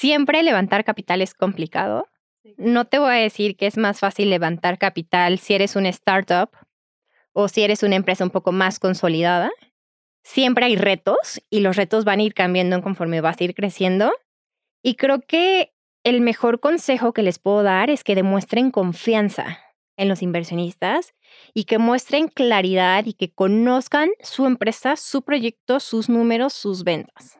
siempre levantar capital es complicado. No te voy a decir que es más fácil levantar capital si eres una startup o si eres una empresa un poco más consolidada. Siempre hay retos y los retos van a ir cambiando conforme vas a ir creciendo. Y creo que el mejor consejo que les puedo dar es que demuestren confianza en los inversionistas y que muestren claridad y que conozcan su empresa, su proyecto, sus números, sus ventas.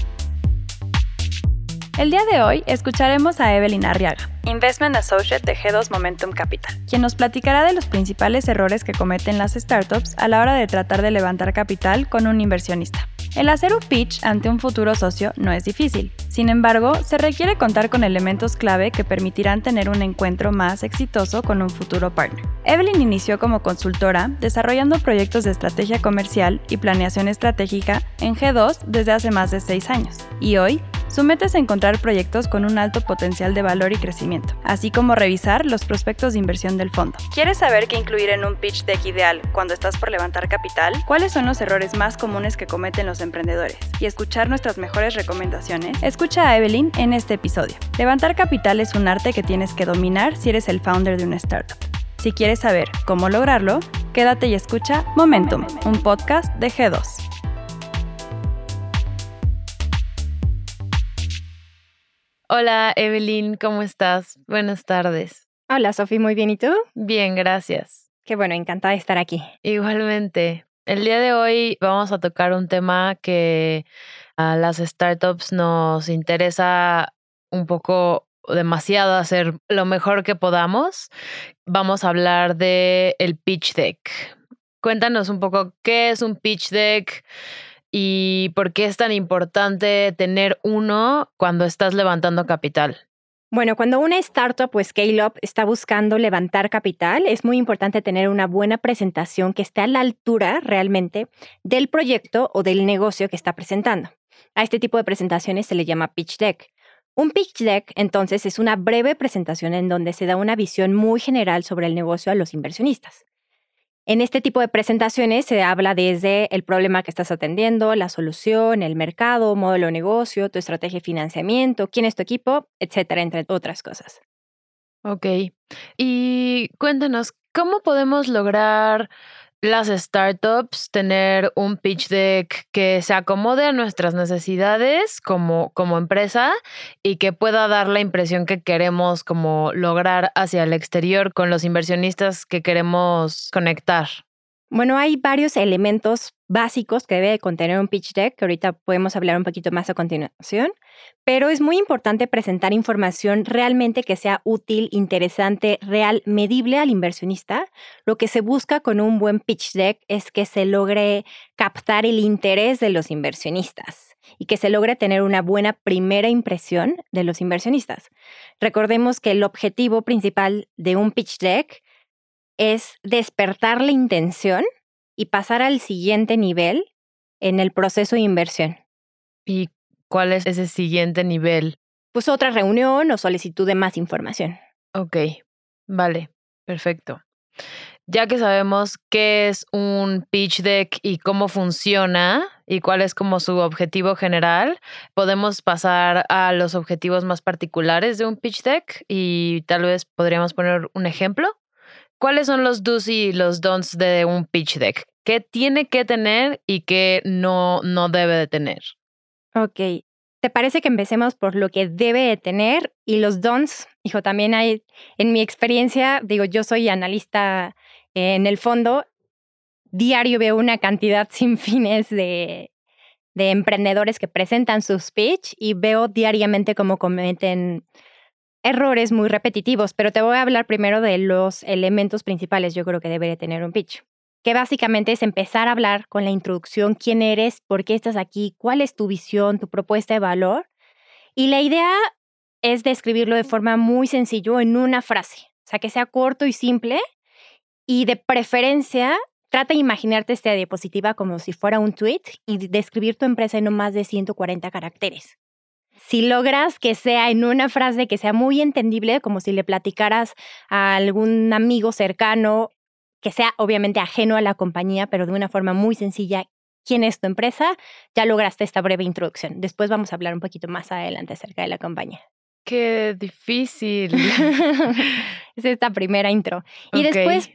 El día de hoy escucharemos a Evelyn Arriaga, Investment Associate de G2 Momentum Capital, quien nos platicará de los principales errores que cometen las startups a la hora de tratar de levantar capital con un inversionista. El hacer un pitch ante un futuro socio no es difícil. Sin embargo, se requiere contar con elementos clave que permitirán tener un encuentro más exitoso con un futuro partner. Evelyn inició como consultora desarrollando proyectos de estrategia comercial y planeación estratégica en G2 desde hace más de seis años y hoy su meta es encontrar proyectos con un alto potencial de valor y crecimiento, así como revisar los prospectos de inversión del fondo. ¿Quieres saber qué incluir en un pitch deck ideal cuando estás por levantar capital? ¿Cuáles son los errores más comunes que cometen los emprendedores? Y escuchar nuestras mejores recomendaciones. Escucha a Evelyn en este episodio. Levantar capital es un arte que tienes que dominar si eres el founder de una startup. Si quieres saber cómo lograrlo, quédate y escucha Momentum, un podcast de G2. Hola Evelyn, ¿cómo estás? Buenas tardes. Hola Sofi, muy bien, ¿y tú? Bien, gracias. Qué bueno, encantada de estar aquí. Igualmente. El día de hoy vamos a tocar un tema que a las startups nos interesa un poco demasiado hacer lo mejor que podamos. Vamos a hablar de el pitch deck. Cuéntanos un poco qué es un pitch deck, y por qué es tan importante tener uno cuando estás levantando capital. Bueno, cuando una startup o scale-up está buscando levantar capital, es muy importante tener una buena presentación que esté a la altura realmente del proyecto o del negocio que está presentando. A este tipo de presentaciones se le llama pitch deck. Un pitch deck, entonces, es una breve presentación en donde se da una visión muy general sobre el negocio a los inversionistas. En este tipo de presentaciones se habla desde el problema que estás atendiendo, la solución, el mercado, modelo de negocio, tu estrategia de financiamiento, quién es tu equipo, etcétera, entre otras cosas. Ok. Y cuéntanos, ¿cómo podemos lograr las startups tener un pitch deck que se acomode a nuestras necesidades como, como empresa y que pueda dar la impresión que queremos como lograr hacia el exterior con los inversionistas que queremos conectar. Bueno, hay varios elementos básicos que debe contener un pitch deck, que ahorita podemos hablar un poquito más a continuación, pero es muy importante presentar información realmente que sea útil, interesante, real, medible al inversionista. Lo que se busca con un buen pitch deck es que se logre captar el interés de los inversionistas y que se logre tener una buena primera impresión de los inversionistas. Recordemos que el objetivo principal de un pitch deck es despertar la intención y pasar al siguiente nivel en el proceso de inversión. ¿Y cuál es ese siguiente nivel? Pues otra reunión o solicitud de más información. Ok, vale, perfecto. Ya que sabemos qué es un pitch deck y cómo funciona y cuál es como su objetivo general, podemos pasar a los objetivos más particulares de un pitch deck y tal vez podríamos poner un ejemplo. ¿Cuáles son los do's y los don'ts de un pitch deck? ¿Qué tiene que tener y qué no, no debe de tener? Ok. ¿Te parece que empecemos por lo que debe de tener y los don'ts? Hijo, también hay, en mi experiencia, digo, yo soy analista en el fondo, diario veo una cantidad sin fines de, de emprendedores que presentan sus pitch y veo diariamente cómo cometen errores muy repetitivos, pero te voy a hablar primero de los elementos principales yo creo que debe tener un pitch. que básicamente es empezar a hablar con la introducción, quién eres, por qué estás aquí, cuál es tu visión, tu propuesta de valor. Y la idea es describirlo de forma muy sencillo en una frase, o sea, que sea corto y simple y de preferencia trata de imaginarte esta diapositiva como si fuera un tweet y describir tu empresa en no más de 140 caracteres. Si logras que sea en una frase que sea muy entendible, como si le platicaras a algún amigo cercano que sea obviamente ajeno a la compañía, pero de una forma muy sencilla, quién es tu empresa, ya lograste esta breve introducción. Después vamos a hablar un poquito más adelante acerca de la compañía. Qué difícil. es esta primera intro. Y después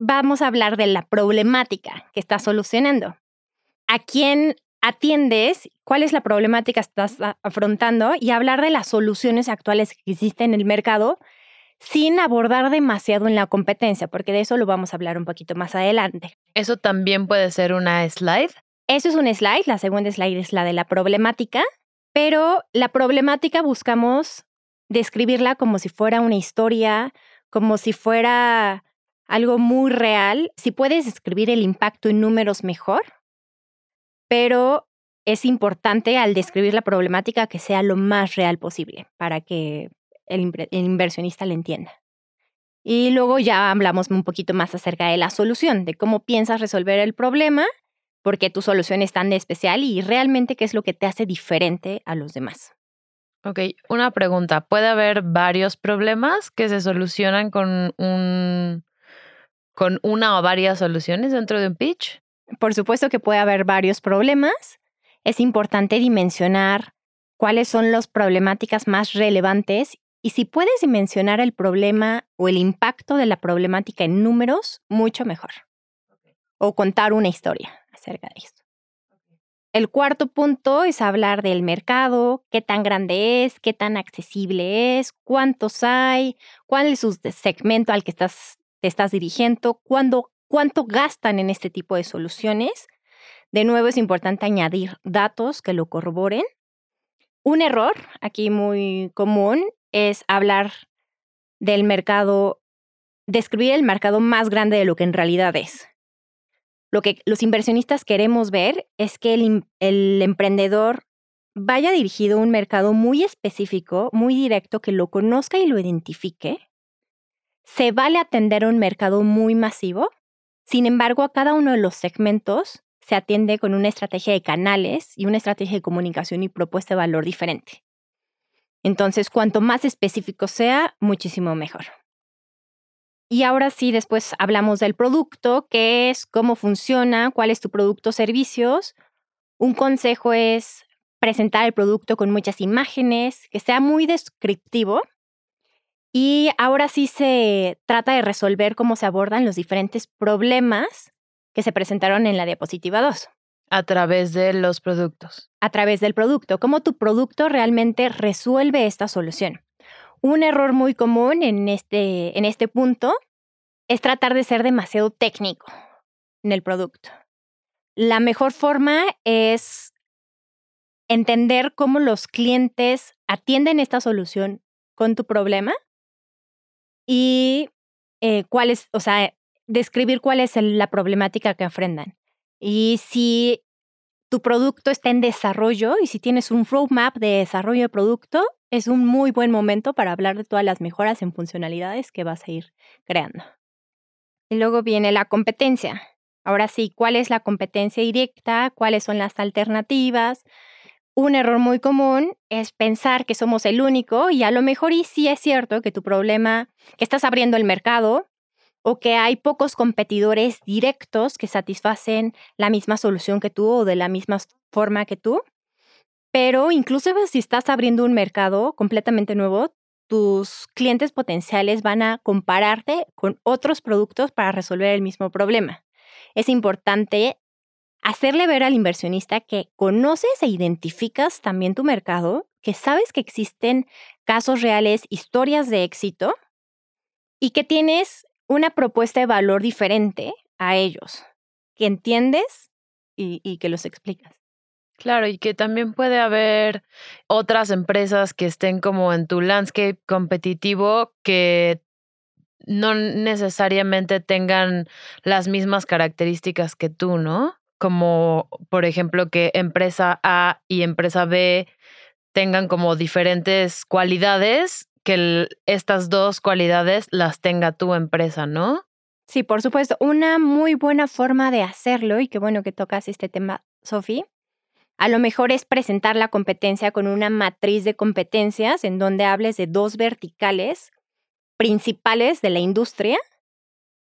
vamos a hablar de la problemática que estás solucionando. ¿A quién atiendes? ¿Cuál es la problemática que estás afrontando? Y hablar de las soluciones actuales que existen en el mercado sin abordar demasiado en la competencia, porque de eso lo vamos a hablar un poquito más adelante. ¿Eso también puede ser una slide? Eso es un slide, la segunda slide es la de la problemática, pero la problemática buscamos describirla como si fuera una historia, como si fuera algo muy real. Si puedes escribir el impacto en números mejor, pero es importante al describir la problemática que sea lo más real posible para que el, inversionista le entienda. Y luego ya hablamos un poquito más acerca de la solución, de cómo piensas resolver el problema, por qué tu solución es tan especial y realmente qué es lo que te hace diferente a los demás. Ok, una pregunta. ¿Puede haber varios problemas que se solucionan con, un, con una o varias soluciones dentro de un pitch? Por supuesto que puede haber varios problemas. Es importante dimensionar cuáles son las problemáticas más relevantes y si puedes mencionar el problema o el impacto de la problemática en números, mucho mejor. O contar una historia acerca de esto. El cuarto punto es hablar del mercado, qué tan grande es, qué tan accesible es, cuántos hay, cuál es su segmento al que estás, te estás dirigiendo, cuándo, cuánto gastan en este tipo de soluciones. De nuevo es importante añadir datos que lo corroboren. Un error aquí muy común es hablar del mercado, describir el mercado más grande de lo que en realidad es. Lo que los inversionistas queremos ver es que el, emprendedor vaya dirigido a un mercado muy específico, muy directo, que lo conozca y lo identifique. Se vale atender a un mercado muy masivo. Sin embargo, a cada uno de los segmentos se atiende con una estrategia de canales y una estrategia de comunicación y propuesta de valor diferente. Entonces, cuanto más específico sea, muchísimo mejor. Y ahora sí, después hablamos del producto, qué es, cómo funciona, cuál es tu producto o servicios. Un consejo es presentar el producto con muchas imágenes, que sea muy descriptivo. Y ahora sí se trata de resolver cómo se abordan los diferentes problemas que se presentaron en la diapositiva 2. A través de los productos. A través del producto. Cómo tu producto realmente resuelve esta solución. Un error muy común en este, en este punto es tratar de ser demasiado técnico en el producto. La mejor forma es entender cómo los clientes atienden esta solución con tu problema y eh, cuál es, o sea, describir cuál es la problemática que afrentan. Y si tu producto está en desarrollo y si tienes un roadmap de desarrollo de producto, es un muy buen momento para hablar de todas las mejoras en funcionalidades que vas a ir creando. Y luego viene la competencia. Ahora sí, ¿cuál es la competencia directa? ¿Cuáles son las alternativas? Un error muy común es pensar que somos el único y a lo mejor y sí es cierto que tu problema, que estás abriendo el mercado, o que hay pocos competidores directos que satisfacen la misma solución que tú o de la misma forma que tú. Pero incluso si estás abriendo un mercado completamente nuevo, tus clientes potenciales van a compararte con otros productos para resolver el mismo problema. Es importante hacerle ver al inversionista que conoces e identificas también tu mercado, que sabes que existen casos reales, historias de éxito y que tienes una propuesta de valor diferente a ellos, que entiendes y, que los explicas. Claro, y que también puede haber otras empresas que estén como en tu landscape competitivo que no necesariamente tengan las mismas características que tú, ¿no? Como, por ejemplo, que empresa A y empresa B tengan como diferentes cualidades, que estas dos cualidades las tenga tu empresa, ¿no? Sí, por supuesto. Una muy buena forma de hacerlo, y qué bueno que tocas este tema, Sofi, a lo mejor es presentar la competencia con una matriz de competencias en donde hables de dos verticales principales de la industria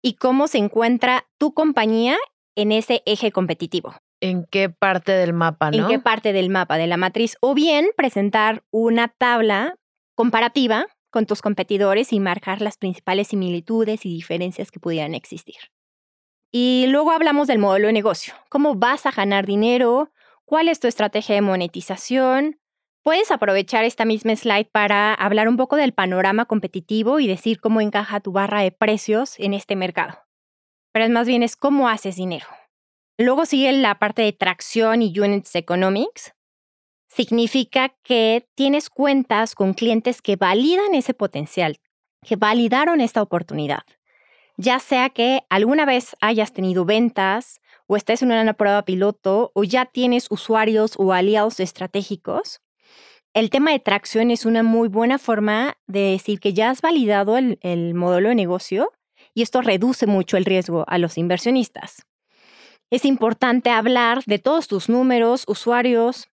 y cómo se encuentra tu compañía en ese eje competitivo. ¿En qué parte del mapa, no? ¿En qué parte del mapa de la matriz? O bien presentar una tabla comparativa con tus competidores y marcar las principales similitudes y diferencias que pudieran existir. Y luego hablamos del modelo de negocio. ¿Cómo vas a ganar dinero? ¿Cuál es tu estrategia de monetización? Puedes aprovechar esta misma slide para hablar un poco del panorama competitivo y decir cómo encaja tu barra de precios en este mercado. Pero más bien es cómo haces dinero. Luego sigue la parte de tracción y units economics. Significa que tienes cuentas con clientes que validan ese potencial, que validaron esta oportunidad. Ya sea que alguna vez hayas tenido ventas, o estás en una prueba piloto o ya tienes usuarios o aliados estratégicos, el tema de tracción es una muy buena forma de decir que ya has validado el, el modelo de negocio y esto reduce mucho el riesgo a los inversionistas. Es importante hablar de todos tus números, usuarios,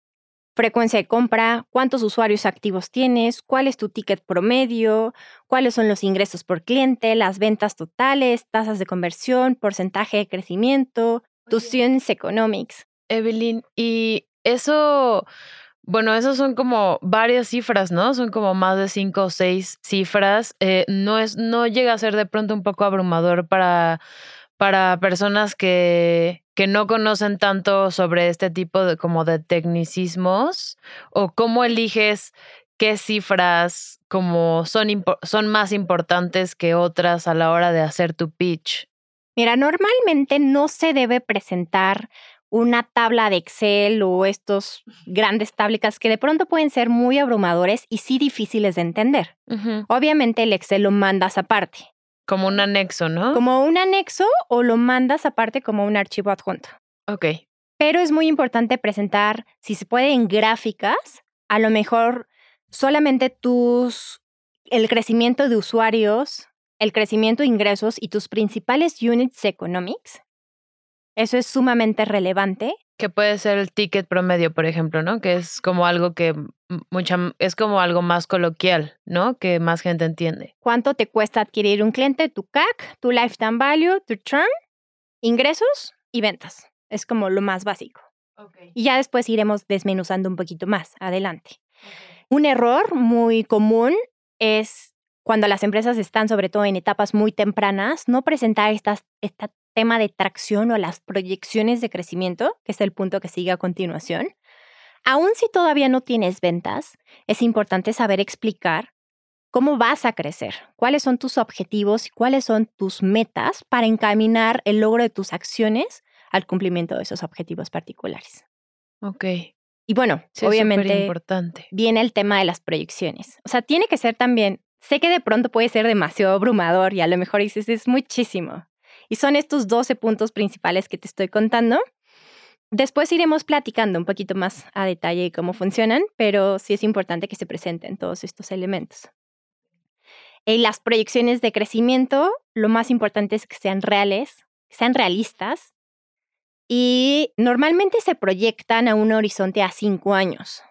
frecuencia de compra, cuántos usuarios activos tienes, cuál es tu ticket promedio, cuáles son los ingresos por cliente, las ventas totales, tasas de conversión, porcentaje de crecimiento, tus economics. Evelyn, y eso, bueno, esos son como varias cifras, ¿no? Son como más de cinco o seis cifras. Eh, no es, no llega a ser de pronto un poco abrumador para, para personas que, que no conocen tanto sobre este tipo de como de tecnicismos o cómo eliges qué cifras como son, son más importantes que otras a la hora de hacer tu pitch. Mira, normalmente no se debe presentar una tabla de Excel o estos grandes táblicas que de pronto pueden ser muy abrumadores y sí difíciles de entender. Obviamente el Excel lo mandas aparte. Como un anexo, ¿no? Como un anexo o lo mandas aparte como un archivo adjunto. Ok. Pero es muy importante presentar, si se puede, en gráficas, a lo mejor solamente tus, el crecimiento de usuarios el crecimiento de ingresos y tus principales units economics. Eso es sumamente relevante. Que puede ser el ticket promedio, por ejemplo, ¿no? Que es como algo que mucha, es como algo más coloquial, ¿no? Que más gente entiende. ¿Cuánto te cuesta adquirir un cliente? Tu CAC, tu lifetime value, tu churn, ingresos y ventas. Es como lo más básico. Y ya después iremos desmenuzando un poquito más adelante. Un error muy común es cuando las empresas están sobre todo en etapas muy tempranas, no presentar este tema de tracción o las proyecciones de crecimiento, que es el punto que sigue a continuación. Aún si todavía no tienes ventas, es importante saber explicar cómo vas a crecer, cuáles son tus objetivos y cuáles son tus metas para encaminar el logro de tus acciones al cumplimiento de esos objetivos particulares. Ok. Y bueno, obviamente importante. viene el tema de las proyecciones. O sea, tiene que ser también Sé que de pronto puede ser demasiado abrumador y a lo mejor dices, es muchísimo. Y son estos 12 puntos principales que te estoy contando. Después iremos platicando un poquito más a detalle cómo funcionan, pero sí es importante que se presenten todos estos elementos. En las proyecciones de crecimiento, lo más importante es que sean reales, sean realistas y normalmente se proyectan a un horizonte a cinco años.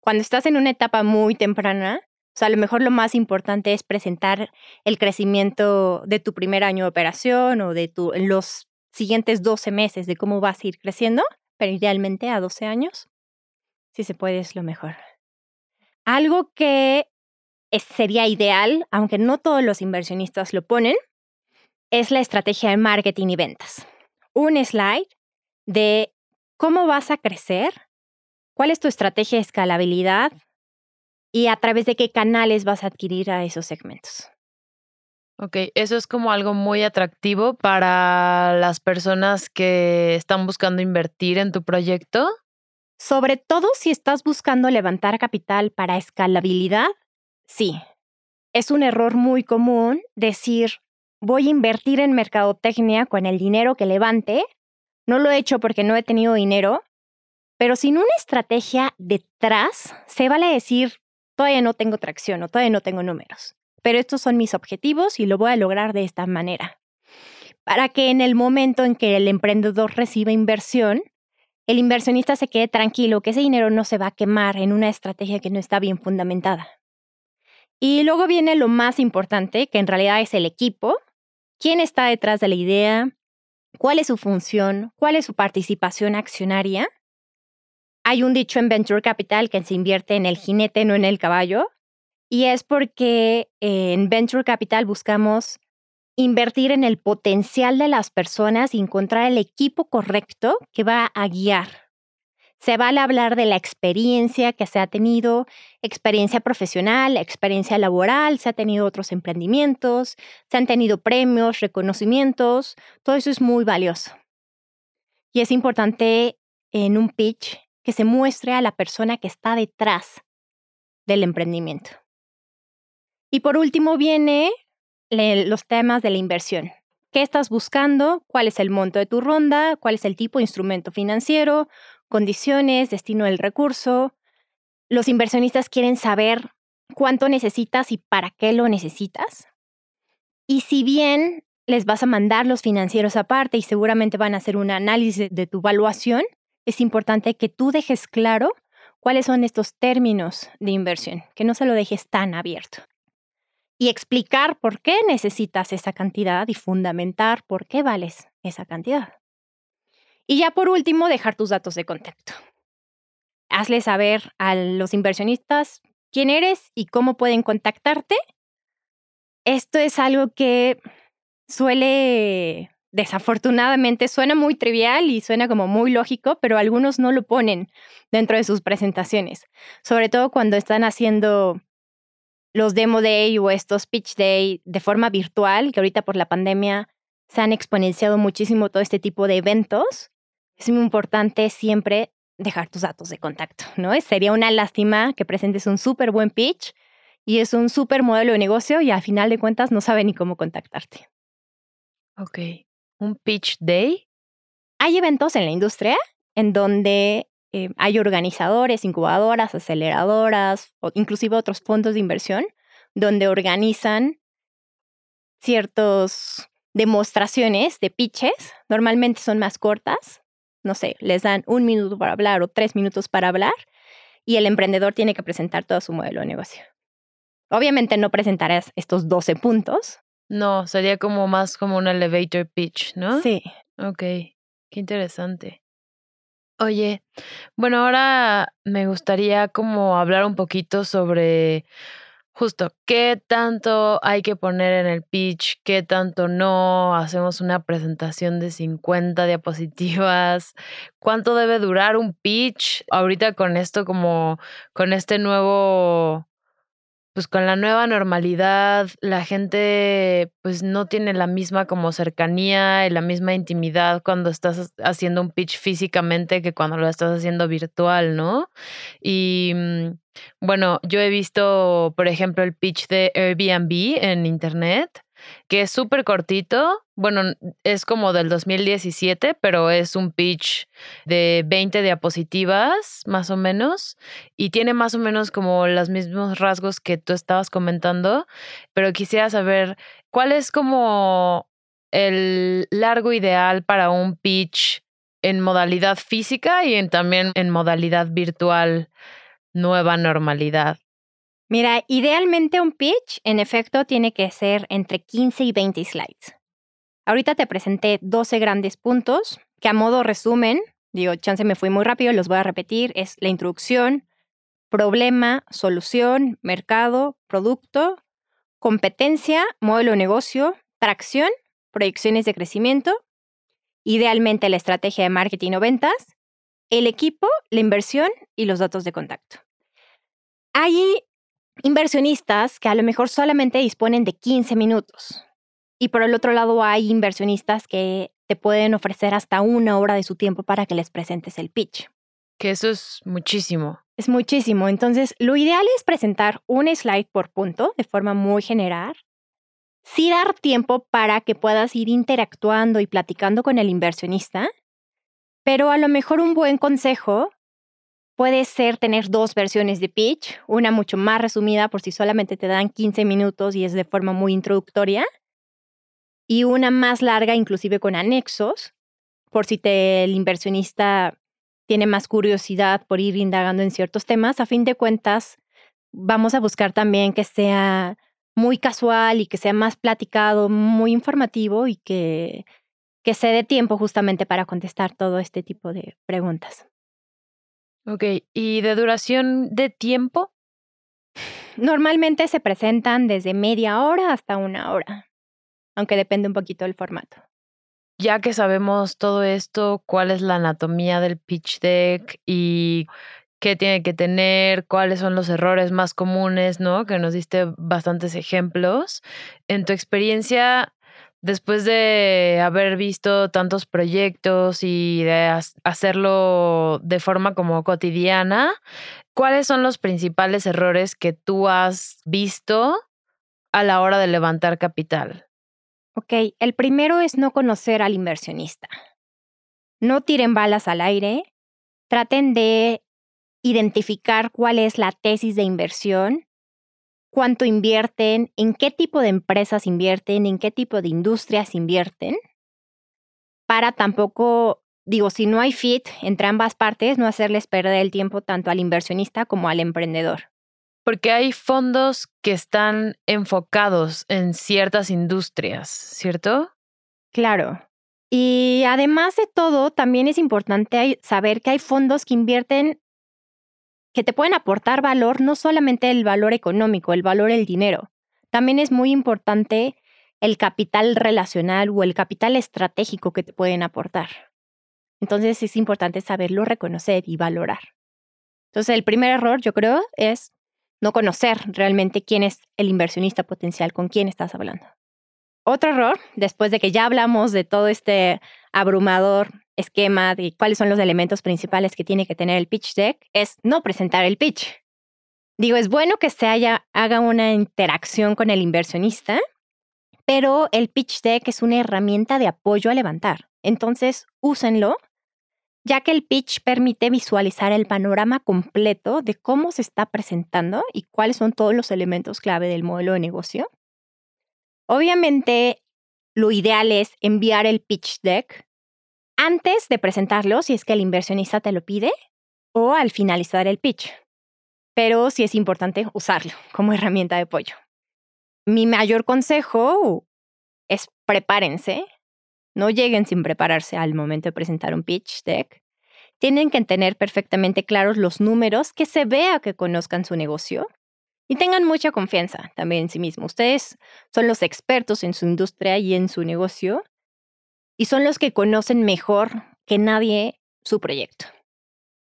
Cuando estás en una etapa muy temprana, o sea, a lo mejor lo más importante es presentar el crecimiento de tu primer año de operación o de tu, en los siguientes 12 meses de cómo vas a ir creciendo, pero idealmente a 12 años. Si se puede, es lo mejor. Algo que sería ideal, aunque no todos los inversionistas lo ponen, es la estrategia de marketing y ventas. Un slide de cómo vas a crecer, cuál es tu estrategia de escalabilidad, y a través de qué canales vas a adquirir a esos segmentos. Ok, eso es como algo muy atractivo para las personas que están buscando invertir en tu proyecto. Sobre todo si estás buscando levantar capital para escalabilidad, sí. es un error muy común decir, voy a invertir en mercadotecnia con el dinero que levante. No lo he hecho porque no he tenido dinero, pero sin una estrategia detrás, se vale decir, todavía no tengo tracción o todavía no tengo números, pero estos son mis objetivos y lo voy a lograr de esta manera. Para que en el momento en que el emprendedor reciba inversión, el inversionista se quede tranquilo que ese dinero no se va a quemar en una estrategia que no está bien fundamentada. Y luego viene lo más importante, que en realidad es el equipo, quién está detrás de la idea, cuál es su función, cuál es su participación accionaria. Hay un dicho en Venture Capital que se invierte en el jinete, no en el caballo, y es porque en Venture Capital buscamos invertir en el potencial de las personas y encontrar el equipo correcto que va a guiar se vale hablar de la experiencia que se ha tenido, experiencia profesional, experiencia laboral, se ha tenido otros emprendimientos, se han tenido premios, reconocimientos, todo eso es muy valioso. Y es importante en un pitch que se muestre a la persona que está detrás del emprendimiento. Y por último viene los temas de la inversión. ¿Qué estás buscando? ¿Cuál es el monto de tu ronda? ¿Cuál es el tipo de instrumento financiero? condiciones, destino del recurso. Los inversionistas quieren saber cuánto necesitas y para qué lo necesitas. Y si bien les vas a mandar los financieros aparte y seguramente van a hacer un análisis de tu evaluación, es importante que tú dejes claro cuáles son estos términos de inversión, que no se lo dejes tan abierto. Y explicar por qué necesitas esa cantidad y fundamentar por qué vales esa cantidad. Y ya por último, dejar tus datos de contacto. Hazle saber a los inversionistas quién eres y cómo pueden contactarte. Esto es algo que suele, desafortunadamente, suena muy trivial y suena como muy lógico, pero algunos no lo ponen dentro de sus presentaciones, sobre todo cuando están haciendo los demo day o estos pitch day de forma virtual, que ahorita por la pandemia se han exponenciado muchísimo todo este tipo de eventos es muy importante siempre dejar tus datos de contacto, ¿no? Sería una lástima que presentes un súper buen pitch y es un súper modelo de negocio y al final de cuentas no sabe ni cómo contactarte. Ok. ¿Un pitch day? Hay eventos en la industria en donde eh, hay organizadores, incubadoras, aceleradoras o inclusive otros fondos de inversión donde organizan ciertas demostraciones de pitches. Normalmente son más cortas, no sé, les dan un minuto para hablar o tres minutos para hablar y el emprendedor tiene que presentar todo su modelo de negocio. Obviamente no presentarás estos 12 puntos. No, sería como más como un elevator pitch, ¿no? Sí. Ok, qué interesante. Oye, bueno, ahora me gustaría como hablar un poquito sobre Justo, ¿qué tanto hay que poner en el pitch? ¿Qué tanto no? Hacemos una presentación de 50 diapositivas. ¿Cuánto debe durar un pitch? Ahorita con esto como con este nuevo pues con la nueva normalidad, la gente pues no tiene la misma como cercanía y la misma intimidad cuando estás haciendo un pitch físicamente que cuando lo estás haciendo virtual, ¿no? Y mm, bueno, yo he visto, por ejemplo, el pitch de Airbnb en internet que es súper cortito. Bueno, es como del 2017, pero es un pitch de 20 diapositivas, más o menos, y tiene más o menos como los mismos rasgos que tú estabas comentando, pero quisiera saber cuál es como el largo ideal para un pitch en modalidad física y también en modalidad virtual, nueva normalidad. Mira, idealmente un pitch, en efecto, tiene que ser entre 15 y 20 slides. Ahorita te presenté 12 grandes puntos que a modo resumen, digo, chance me fui muy rápido, los voy a repetir, es la introducción, problema, solución, mercado, producto, competencia, modelo de negocio, tracción, proyecciones de crecimiento, idealmente la estrategia de marketing o ventas, el equipo, la inversión y los datos de contacto. Hay inversionistas que a lo mejor solamente disponen de 15 minutos. Y por el otro lado hay inversionistas que te pueden ofrecer hasta una hora de su tiempo para que les presentes el pitch. Que eso es muchísimo. Es muchísimo. Entonces, lo ideal es presentar un slide por punto de forma muy general. Sí dar tiempo para que puedas ir interactuando y platicando con el inversionista, pero a lo mejor un buen consejo puede ser tener dos versiones de pitch, una mucho más resumida por si solamente te dan 15 minutos y es de forma muy introductoria, y una más larga inclusive con anexos, por si el inversionista tiene más curiosidad por ir indagando en ciertos temas. A fin de cuentas, vamos a buscar también que sea muy casual y que sea más platicado, muy informativo y que, que se dé tiempo justamente para contestar todo este tipo de preguntas. Ok, ¿y de duración de tiempo? Normalmente se presentan desde media hora hasta una hora, aunque depende un poquito del formato. Ya que sabemos todo esto, ¿cuál es la anatomía del pitch deck y qué tiene que tener, cuáles son los errores más comunes, ¿no? Que nos diste bastantes ejemplos. En tu experiencia, después de haber visto tantos proyectos y de hacerlo de forma como cotidiana, ¿cuáles son los principales errores que tú has visto a la hora de levantar capital? Ok, el primero es no conocer al inversionista. No tiren balas al aire, traten de identificar cuál es la tesis de inversión, cuánto invierten, en qué tipo de empresas invierten, en qué tipo de industrias invierten, para tampoco, digo, si no hay fit entre ambas partes, no hacerles perder el tiempo tanto al inversionista como al emprendedor. Porque hay fondos que están enfocados en ciertas industrias, ¿cierto? Claro. Y además de todo, también es importante saber que hay fondos que invierten que te pueden aportar valor, no solamente el valor económico, el valor del dinero. También es muy importante el capital relacional o el capital estratégico que te pueden aportar. Entonces es importante saberlo reconocer y valorar. Entonces el primer error, yo creo, es no conocer realmente quién es el inversionista potencial, con quién estás hablando. Otro error, después de que ya hablamos de todo este abrumador esquema de cuáles son los elementos principales que tiene que tener el pitch deck, es no presentar el pitch. Digo, es bueno que se haya, haga una interacción con el inversionista, pero el pitch deck es una herramienta de apoyo a levantar. Entonces, úsenlo, ya que el pitch permite visualizar el panorama completo de cómo se está presentando y cuáles son todos los elementos clave del modelo de negocio. Obviamente, lo ideal es enviar el pitch deck antes de presentarlo, si es que el inversionista te lo pide, o al finalizar el pitch. Pero sí es importante usarlo como herramienta de apoyo. Mi mayor consejo es prepárense. No lleguen sin prepararse al momento de presentar un pitch deck. Tienen que tener perfectamente claros los números, que se vea que conozcan su negocio y tengan mucha confianza también en sí mismos. Ustedes son los expertos en su industria y en su negocio y son los que conocen mejor que nadie su proyecto.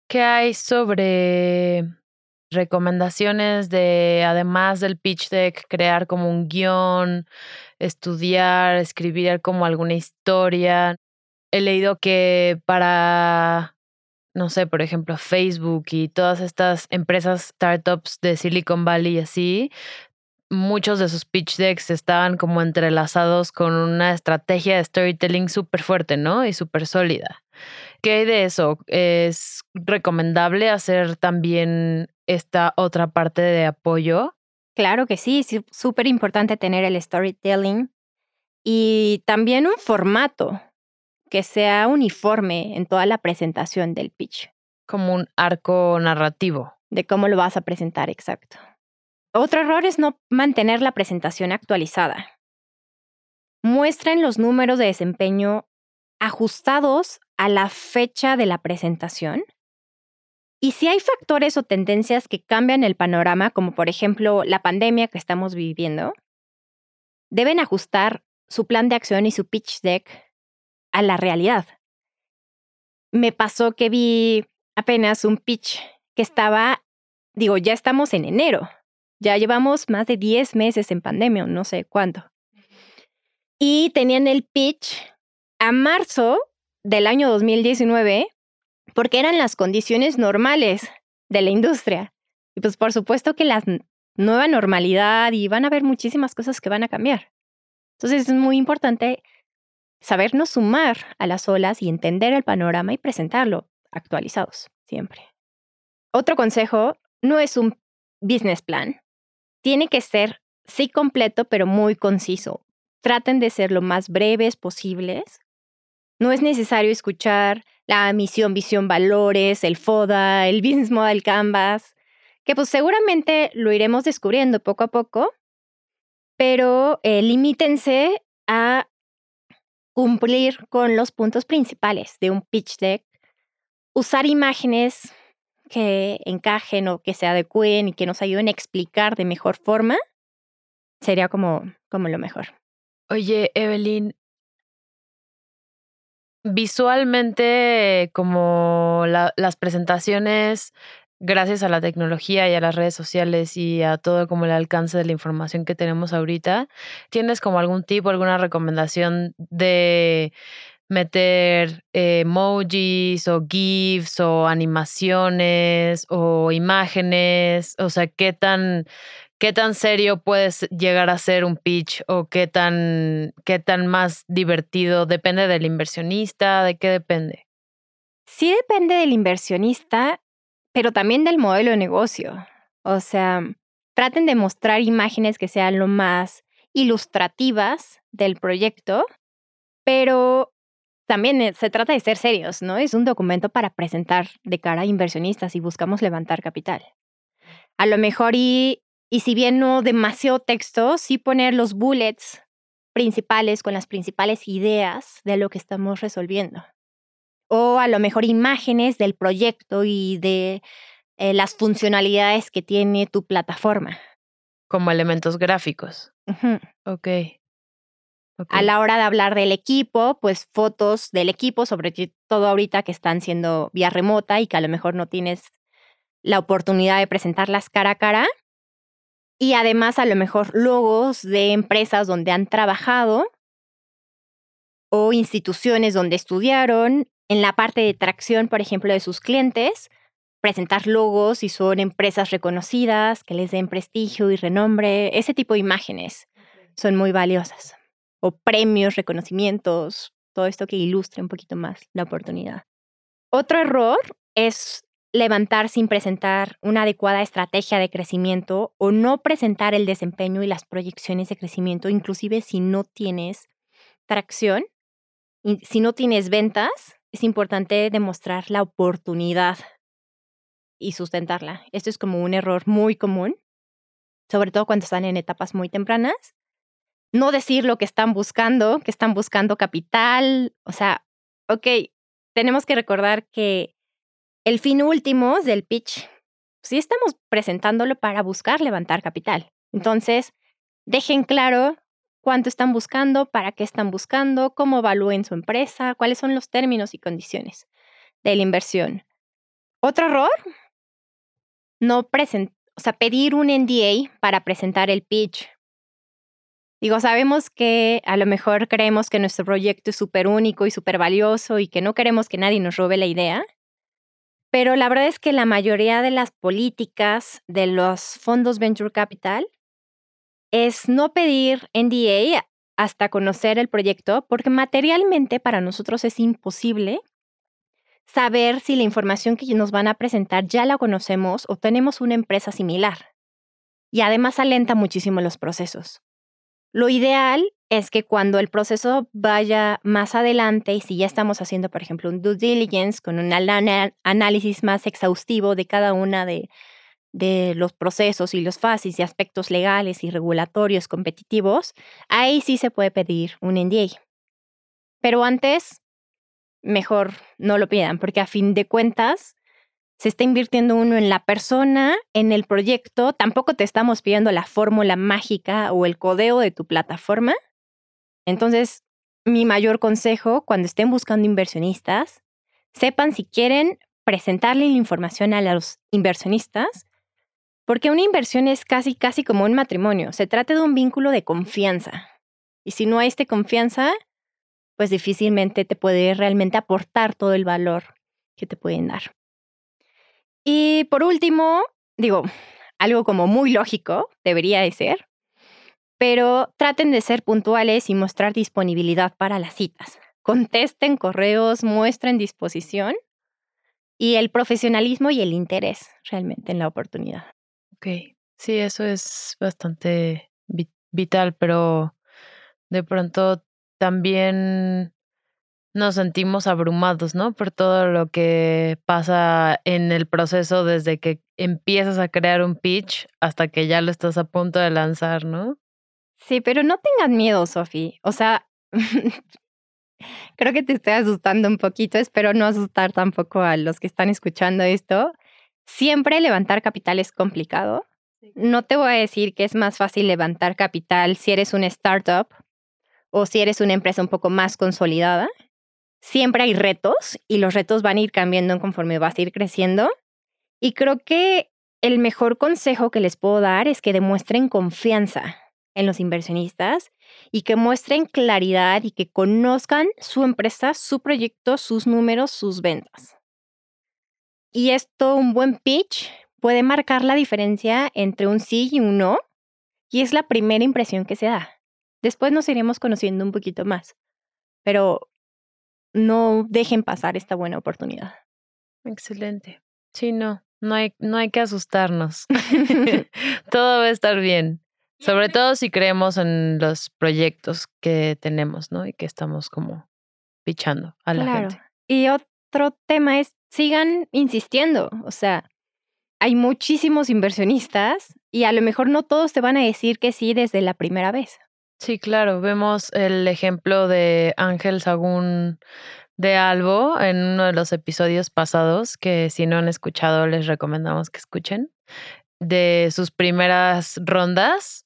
¿Qué hay sobre recomendaciones de, además del pitch deck, crear como un guion, estudiar, escribir como alguna historia? He leído que para, no sé, por ejemplo, Facebook y todas estas empresas, startups de Silicon Valley y así, muchos de sus pitch decks estaban como entrelazados con una estrategia de storytelling súper fuerte, ¿no? Y súper sólida. ¿Qué hay de eso? ¿Es recomendable hacer también esta otra parte de apoyo? Claro que sí, es súper importante tener el storytelling y también un formato que sea uniforme en toda la presentación del pitch. Como un arco narrativo. De cómo lo vas a presentar, exacto. Otro error es no mantener la presentación actualizada. Muestren los números de desempeño ajustados a la fecha de la presentación. Y si hay factores o tendencias que cambian el panorama, como por ejemplo la pandemia que estamos viviendo, deben ajustar su plan de acción y su pitch deck a la realidad. Me pasó que vi apenas un pitch que estaba, digo, ya estamos en enero, ya llevamos más de 10 meses en pandemia, no sé cuánto. Y tenían el pitch a marzo del año 2019 porque eran las condiciones normales de la industria. Y pues por supuesto que la nueva normalidad y van a haber muchísimas cosas que van a cambiar. Entonces es muy importante sabernos sumar a las olas y entender el panorama y presentarlo actualizados siempre. Otro consejo, no es un business plan. Tiene que ser, sí, completo, pero muy conciso. Traten de ser lo más breves posibles. No es necesario escuchar la misión, visión, valores, el FODA, el Business Model Canvas, que pues seguramente lo iremos descubriendo poco a poco, pero eh, limítense a cumplir con los puntos principales de un pitch deck, usar imágenes que encajen o que se adecuen y que nos ayuden a explicar de mejor forma, sería como, como lo mejor. Oye, Evelyn, visualmente como las presentaciones, gracias a la tecnología y a las redes sociales y a todo como el alcance de la información que tenemos ahorita, ¿tienes como algún tipo, alguna recomendación de meter emojis o GIFs o animaciones o imágenes? O sea, ¿qué tan, qué tan serio puedes llegar a ser un pitch o qué tan, qué tan más divertido? ¿Depende del inversionista? ¿De qué depende? Sí depende del inversionista, pero también del modelo de negocio. O sea, traten de mostrar imágenes que sean lo más ilustrativas del proyecto, pero también eh, se trata de ser serios, ¿no? Es un documento para presentar de cara a inversionistas y buscamos levantar capital. A lo mejor y y si bien no demasiado texto, sí poner los bullets principales con las principales ideas de lo que estamos resolviendo. O a lo mejor imágenes del proyecto y de eh, las funcionalidades que tiene tu plataforma. Como elementos gráficos. Ok. A la hora de hablar del equipo, pues fotos del equipo, sobre todo ahorita que están siendo vía remota y que a lo mejor no tienes la oportunidad de presentarlas cara a cara, y además a lo mejor logos de empresas donde han trabajado o instituciones donde estudiaron. En la parte de tracción, por ejemplo, de sus clientes, presentar logos y son empresas reconocidas, que les den prestigio y renombre. Ese tipo de imágenes son muy valiosas. O premios, reconocimientos, todo esto que ilustre un poquito más la oportunidad. Otro error es levantar sin presentar una adecuada estrategia de crecimiento o no presentar el desempeño y las proyecciones de crecimiento, inclusive si no tienes tracción, si no tienes ventas, es importante demostrar la oportunidad y sustentarla. Esto es como un error muy común, sobre todo cuando están en etapas muy tempranas. No decir lo que están buscando, que están buscando capital, o sea, ok, tenemos que recordar que el fin último del pitch, sí estamos presentándolo para buscar levantar capital. Entonces, dejen claro cuánto están buscando, para qué están buscando, cómo evalúen su empresa, cuáles son los términos y condiciones de la inversión. Otro error, no present o sea, pedir un NDA para presentar el pitch. Digo, sabemos que a lo mejor creemos que nuestro proyecto es súper único y súper valioso y que no queremos que nadie nos robe la idea. Pero la verdad es que la mayoría de las políticas de los fondos Venture Capital es no pedir NDA hasta conocer el proyecto, porque materialmente para nosotros es imposible saber si la información que nos van a presentar ya la conocemos o tenemos una empresa similar. Y además alenta muchísimo los procesos. Lo ideal es que cuando el proceso vaya más adelante y si ya estamos haciendo, por ejemplo, un due diligence con un análisis más exhaustivo de cada una de, de los procesos y los fases y aspectos legales y regulatorios competitivos, ahí sí se puede pedir un NDA. Pero antes, mejor no lo pidan, porque a fin de cuentas, se está invirtiendo uno en la persona, en el proyecto, tampoco te estamos pidiendo la fórmula mágica o el codeo de tu plataforma, entonces, mi mayor consejo cuando estén buscando inversionistas, sepan si quieren presentarle la información a los inversionistas, porque una inversión es casi, casi como un matrimonio. Se trata de un vínculo de confianza. Y si no hay esta confianza, pues difícilmente te puede realmente aportar todo el valor que te pueden dar. Y por último, digo, algo como muy lógico debería de ser, pero traten de ser puntuales y mostrar disponibilidad para las citas. Contesten correos, muestren disposición y el profesionalismo y el interés realmente en la oportunidad. Ok, sí, eso es bastante vital, pero de pronto también nos sentimos abrumados, ¿no? Por todo lo que pasa en el proceso desde que empiezas a crear un pitch hasta que ya lo estás a punto de lanzar, ¿no? Sí, pero no tengan miedo, Sofi. O sea, creo que te estoy asustando un poquito. Espero no asustar tampoco a los que están escuchando esto. Siempre levantar capital es complicado. No te voy a decir que es más fácil levantar capital si eres una startup o si eres una empresa un poco más consolidada. Siempre hay retos y los retos van a ir cambiando conforme vas a ir creciendo. Y creo que el mejor consejo que les puedo dar es que demuestren confianza en los inversionistas y que muestren claridad y que conozcan su empresa, su proyecto, sus números, sus ventas. Y esto, un buen pitch, puede marcar la diferencia entre un sí y un no, y es la primera impresión que se da. Después nos iremos conociendo un poquito más, pero no dejen pasar esta buena oportunidad. Excelente. Sí, no, no hay, no hay que asustarnos. Todo va a estar bien. Sobre todo si creemos en los proyectos que tenemos, ¿no? Y que estamos como pichando a la claro. gente. Y otro tema es, sigan insistiendo. O sea, hay muchísimos inversionistas y a lo mejor no todos te van a decir que sí desde la primera vez. Sí, claro. Vemos el ejemplo de Ángel Sagún de Albo en uno de los episodios pasados, que si no han escuchado les recomendamos que escuchen, de sus primeras rondas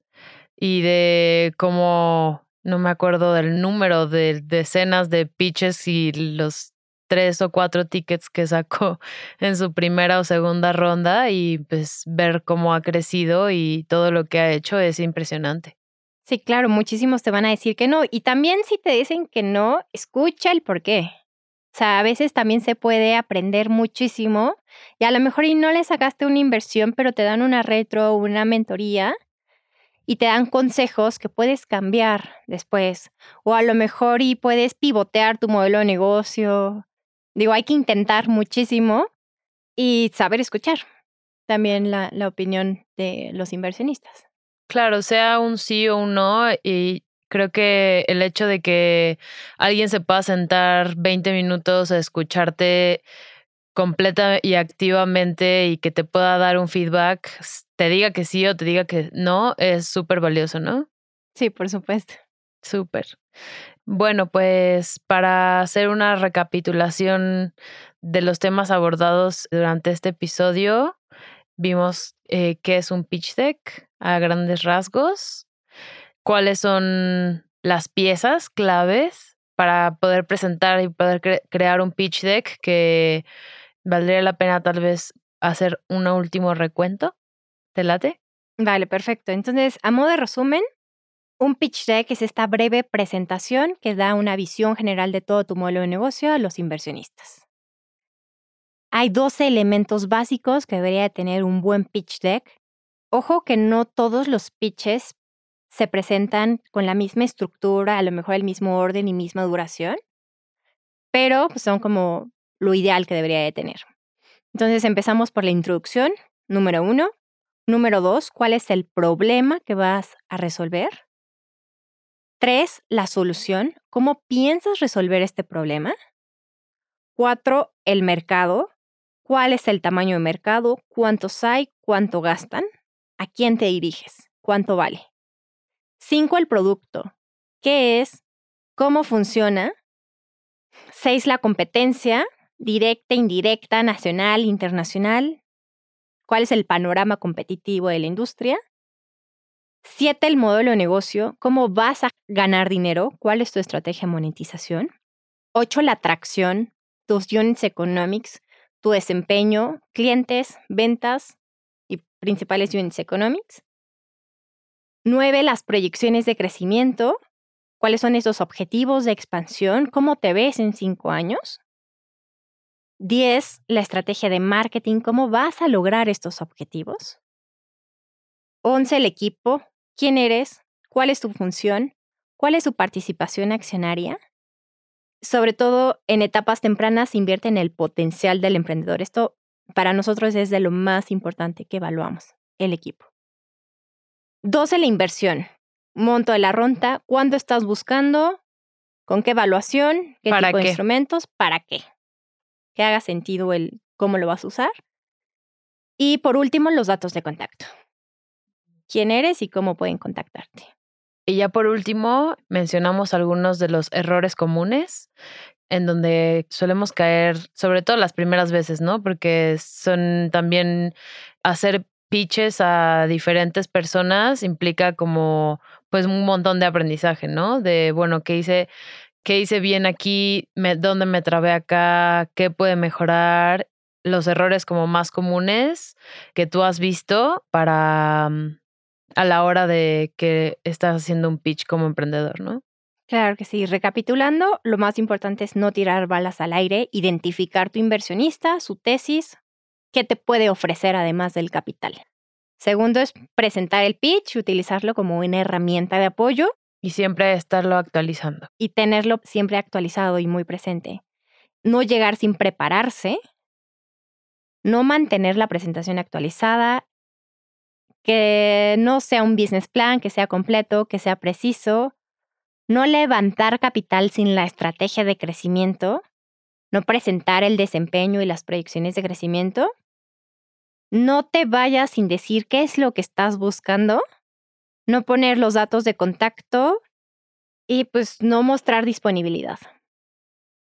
y de cómo, no me acuerdo del número de decenas de pitches y los tres o cuatro tickets que sacó en su primera o segunda ronda y pues ver cómo ha crecido y todo lo que ha hecho es impresionante. Sí, claro, muchísimos te van a decir que no. Y también si te dicen que no, escucha el por qué. O sea, a veces también se puede aprender muchísimo y a lo mejor y no le sacaste una inversión, pero te dan una retro una mentoría y te dan consejos que puedes cambiar después. O a lo mejor y puedes pivotear tu modelo de negocio. Digo, hay que intentar muchísimo y saber escuchar también la, la opinión de los inversionistas. Claro, sea un sí o un no, y creo que el hecho de que alguien se pueda sentar 20 minutos a escucharte completa y activamente y que te pueda dar un feedback, te diga que sí o te diga que no, es súper valioso, ¿no? Sí, por supuesto. Súper. Bueno, pues para hacer una recapitulación de los temas abordados durante este episodio, vimos eh, qué es un pitch deck a grandes rasgos, cuáles son las piezas claves para poder presentar y poder crear un pitch deck que valdría la pena tal vez hacer un último recuento. ¿Te late? Vale, perfecto. Entonces, a modo de resumen, un pitch deck es esta breve presentación que da una visión general de todo tu modelo de negocio a los inversionistas. Hay 12 elementos básicos que debería tener un buen pitch deck. Ojo que no todos los pitches se presentan con la misma estructura, a lo mejor el mismo orden y misma duración, pero pues, son como lo ideal que debería de tener. Entonces empezamos por la introducción, número uno. Número dos, ¿cuál es el problema que vas a resolver? Tres, la solución. ¿Cómo piensas resolver este problema? Cuatro, el mercado. ¿Cuál es el tamaño de mercado? ¿Cuántos hay? ¿Cuánto gastan? ¿A quién te diriges? ¿Cuánto vale? Cinco, el producto. ¿Qué es? ¿Cómo funciona? Seis, la competencia directa, indirecta, nacional, internacional. ¿Cuál es el panorama competitivo de la industria? Siete, el modelo de negocio. ¿Cómo vas a ganar dinero? ¿Cuál es tu estrategia de monetización? Ocho, la atracción, tus units economics, tu desempeño, clientes, ventas y principales units economics. Nueve, las proyecciones de crecimiento. ¿Cuáles son esos objetivos de expansión? ¿Cómo te ves en cinco años? 10, la estrategia de marketing, cómo vas a lograr estos objetivos. 11, el equipo, quién eres, cuál es tu función, cuál es su participación accionaria. Sobre todo en etapas tempranas invierte en el potencial del emprendedor. Esto para nosotros es de lo más importante que evaluamos, el equipo. 12, la inversión. Monto de la ronda, cuándo estás buscando, con qué evaluación, qué tipo de instrumentos, para qué. Que haga sentido el cómo lo vas a usar. Y por último, los datos de contacto. Quién eres y cómo pueden contactarte. Y ya por último, mencionamos algunos de los errores comunes en donde solemos caer, sobre todo las primeras veces, ¿no? Porque son también hacer pitches a diferentes personas implica como pues un montón de aprendizaje, ¿no? De, bueno, ¿qué hice, qué hice bien aquí? ¿Dónde me trabé acá? ¿Qué puede mejorar? Los errores como más comunes que tú has visto para mm, a la hora de que estás haciendo un pitch como emprendedor, ¿no? Claro que sí. Recapitulando, lo más importante es no tirar balas al aire, identificar tu inversionista, su tesis, qué te puede ofrecer además del capital. Segundo es presentar el pitch, utilizarlo como una herramienta de apoyo. Y siempre estarlo actualizando. Y tenerlo siempre actualizado y muy presente. No llegar sin prepararse. No mantener la presentación actualizada. Que no sea un business plan, que sea completo, que sea preciso. No levantar capital sin la estrategia de crecimiento. No presentar el desempeño y las proyecciones de crecimiento no te vayas sin decir qué es lo que estás buscando, no poner los datos de contacto y pues no mostrar disponibilidad.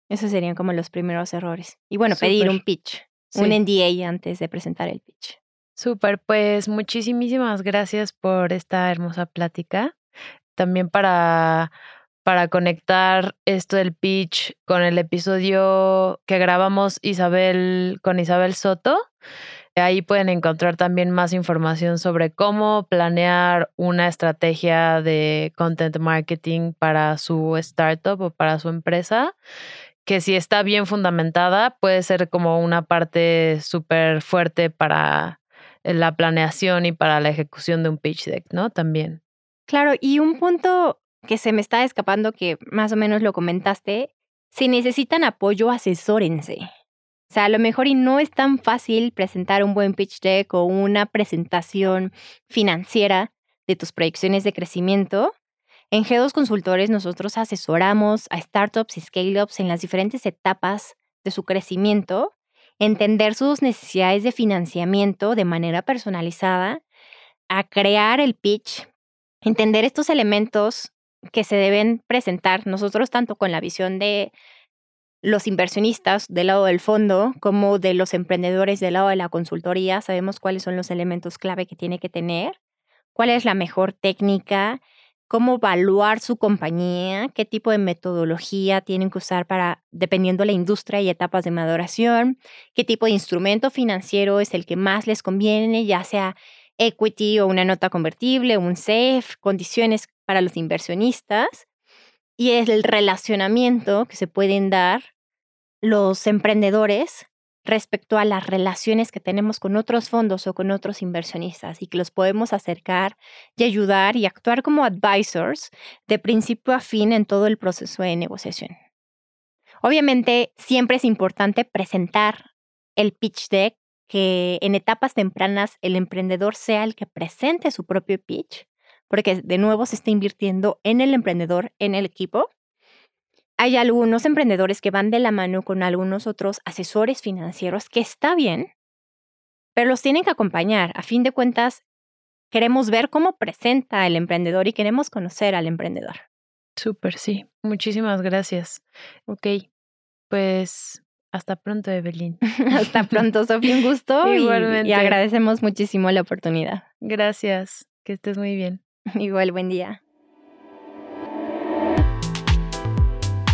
Esos serían como los primeros errores. Y bueno, pedir un pitch, un NDA antes de presentar el pitch. Súper, pues muchísimas gracias por esta hermosa plática. También para, para conectar esto del pitch con el episodio que grabamos Isabel con Isabel Soto. Ahí pueden encontrar también más información sobre cómo planear una estrategia de content marketing para su startup o para su empresa, que si está bien fundamentada puede ser como una parte súper fuerte para la planeación y para la ejecución de un pitch deck, ¿no? También. Claro, y un punto que se me está escapando, que más o menos lo comentaste, si necesitan apoyo, asesórense. O sea, a lo mejor y no es tan fácil presentar un buen pitch deck o una presentación financiera de tus proyecciones de crecimiento. En G2 Consultores nosotros asesoramos a startups y scale-ups en las diferentes etapas de su crecimiento, entender sus necesidades de financiamiento de manera personalizada, a crear el pitch, entender estos elementos que se deben presentar nosotros tanto con la visión de los inversionistas del lado del fondo como de los emprendedores del lado de la consultoría. Sabemos cuáles son los elementos clave que tiene que tener, cuál es la mejor técnica, cómo evaluar su compañía, qué tipo de metodología tienen que usar para, dependiendo de la industria y etapas de maduración, qué tipo de instrumento financiero es el que más les conviene, ya sea equity o una nota convertible, un SAFE, condiciones para los inversionistas y el relacionamiento que se pueden dar los emprendedores respecto a las relaciones que tenemos con otros fondos o con otros inversionistas y que los podemos acercar y ayudar y actuar como advisors de principio a fin en todo el proceso de negociación. Obviamente, siempre es importante presentar el pitch deck, que en etapas tempranas el emprendedor sea el que presente su propio pitch, porque de nuevo se está invirtiendo en el emprendedor, en el equipo, hay algunos emprendedores que van de la mano con algunos otros asesores financieros, que está bien, pero los tienen que acompañar. A fin de cuentas, queremos ver cómo presenta el emprendedor y queremos conocer al emprendedor. Súper, sí. Muchísimas gracias. Ok, pues hasta pronto, Evelyn. hasta pronto, Sofía, un gusto. Igualmente. y agradecemos muchísimo la oportunidad. Gracias, que estés muy bien. Igual, buen día.